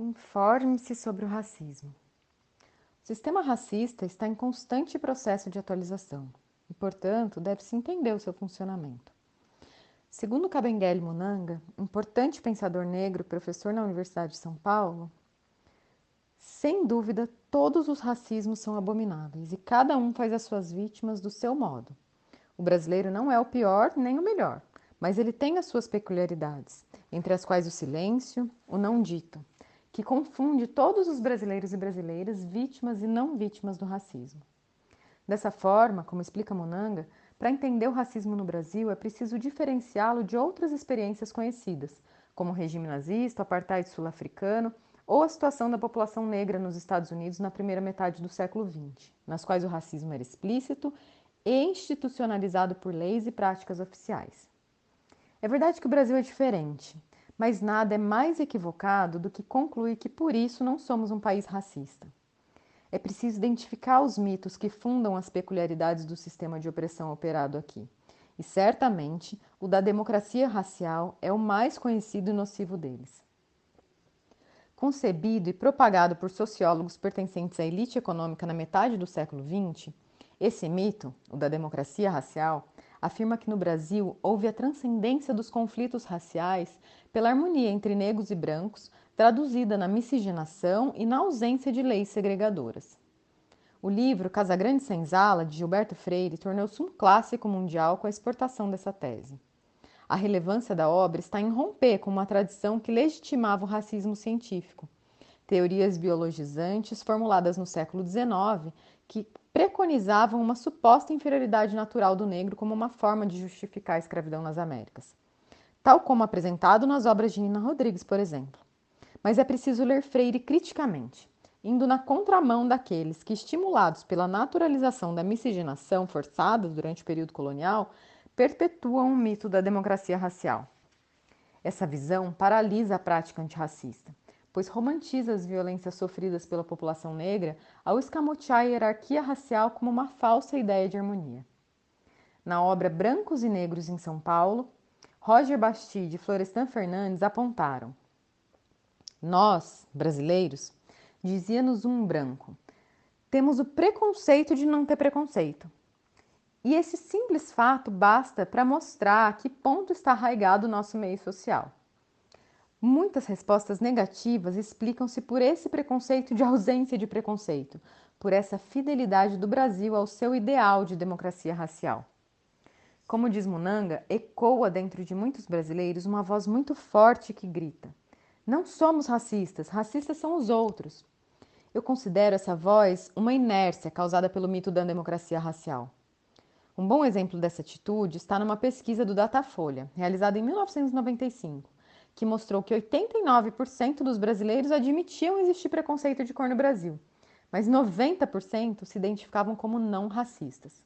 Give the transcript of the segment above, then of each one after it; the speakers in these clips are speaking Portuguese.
Informe-se sobre o racismo. O sistema racista está em constante processo de atualização e, portanto, deve-se entender o seu funcionamento. Segundo Kabengele Munanga, importante pensador negro, professor na Universidade de São Paulo, sem dúvida, todos os racismos são abomináveis e cada um faz as suas vítimas do seu modo. O brasileiro não é o pior nem o melhor, mas ele tem as suas peculiaridades, entre as quais o silêncio, o não dito, que confunde todos os brasileiros e brasileiras vítimas e não vítimas do racismo. Dessa forma, como explica Monanga, para entender o racismo no Brasil é preciso diferenciá-lo de outras experiências conhecidas, como o regime nazista, o apartheid sul-africano ou a situação da população negra nos Estados Unidos na primeira metade do século XX, nas quais o racismo era explícito e institucionalizado por leis e práticas oficiais. É verdade que o Brasil é diferente, mas nada é mais equivocado do que concluir que por isso não somos um país racista. É preciso identificar os mitos que fundam as peculiaridades do sistema de opressão operado aqui. E certamente o da democracia racial é o mais conhecido e nocivo deles. Concebido e propagado por sociólogos pertencentes à elite econômica na metade do século XX, esse mito, o da democracia racial, afirma que no Brasil houve a transcendência dos conflitos raciais pela harmonia entre negros e brancos, traduzida na miscigenação e na ausência de leis segregadoras. O livro Casagrande Senzala, de Gilberto Freire, tornou-se um clássico mundial com a exportação dessa tese. A relevância da obra está em romper com uma tradição que legitimava o racismo científico. Teorias biologizantes formuladas no século XIX que preconizavam uma suposta inferioridade natural do negro como uma forma de justificar a escravidão nas Américas tal como apresentado nas obras de Nina Rodrigues, por exemplo. Mas é preciso ler Freire criticamente, indo na contramão daqueles que, estimulados pela naturalização da miscigenação forçada durante o período colonial, perpetuam o mito da democracia racial. Essa visão paralisa a prática antirracista, pois romantiza as violências sofridas pela população negra ao escamotear a hierarquia racial como uma falsa ideia de harmonia. Na obra Brancos e Negros em São Paulo, Roger Bastide e Florestan Fernandes apontaram. Nós, brasileiros, dizia-nos um branco, temos o preconceito de não ter preconceito. E esse simples fato basta para mostrar a que ponto está arraigado o nosso meio social. Muitas respostas negativas explicam-se por esse preconceito de ausência de preconceito, por essa fidelidade do Brasil ao seu ideal de democracia racial. Como diz Munanga, ecoa dentro de muitos brasileiros uma voz muito forte que grita: Não somos racistas, racistas são os outros. Eu considero essa voz uma inércia causada pelo mito da democracia racial. Um bom exemplo dessa atitude está numa pesquisa do Datafolha, realizada em 1995, que mostrou que 89% dos brasileiros admitiam existir preconceito de cor no Brasil, mas 90% se identificavam como não racistas.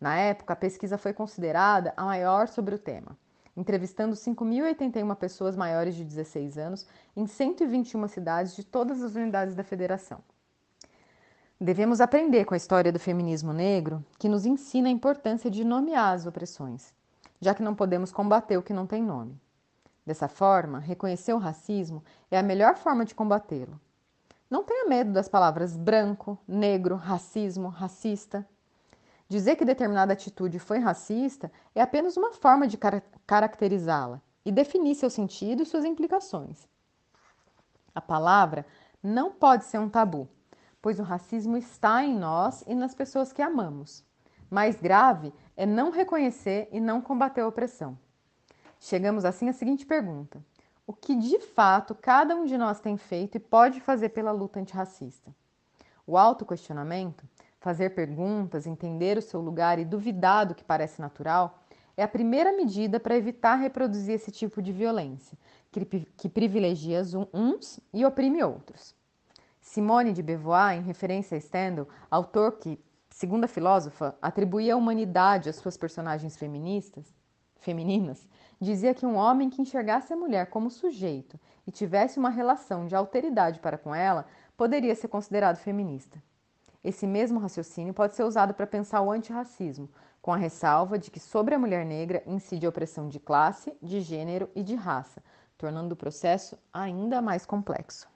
Na época, a pesquisa foi considerada a maior sobre o tema, entrevistando 5.081 pessoas maiores de 16 anos em 121 cidades de todas as unidades da federação. Devemos aprender com a história do feminismo negro, que nos ensina a importância de nomear as opressões, já que não podemos combater o que não tem nome. Dessa forma, reconhecer o racismo é a melhor forma de combatê-lo. Não tenha medo das palavras branco, negro, racismo, racista. Dizer que determinada atitude foi racista é apenas uma forma de car caracterizá-la e definir seu sentido e suas implicações. A palavra não pode ser um tabu, pois o racismo está em nós e nas pessoas que amamos. Mais grave é não reconhecer e não combater a opressão. Chegamos assim à seguinte pergunta: o que de fato cada um de nós tem feito e pode fazer pela luta antirracista? O autoquestionamento Fazer perguntas, entender o seu lugar e duvidar do que parece natural é a primeira medida para evitar reproduzir esse tipo de violência, que, privilegia uns e oprime outros. Simone de Beauvoir, em referência a Stendhal, autor que, segundo a filósofa, atribuía a humanidade às suas personagens feministas, femininas, dizia que um homem que enxergasse a mulher como sujeito e tivesse uma relação de alteridade para com ela poderia ser considerado feminista. Esse mesmo raciocínio pode ser usado para pensar o antirracismo, com a ressalva de que sobre a mulher negra incide a opressão de classe, de gênero e de raça, tornando o processo ainda mais complexo.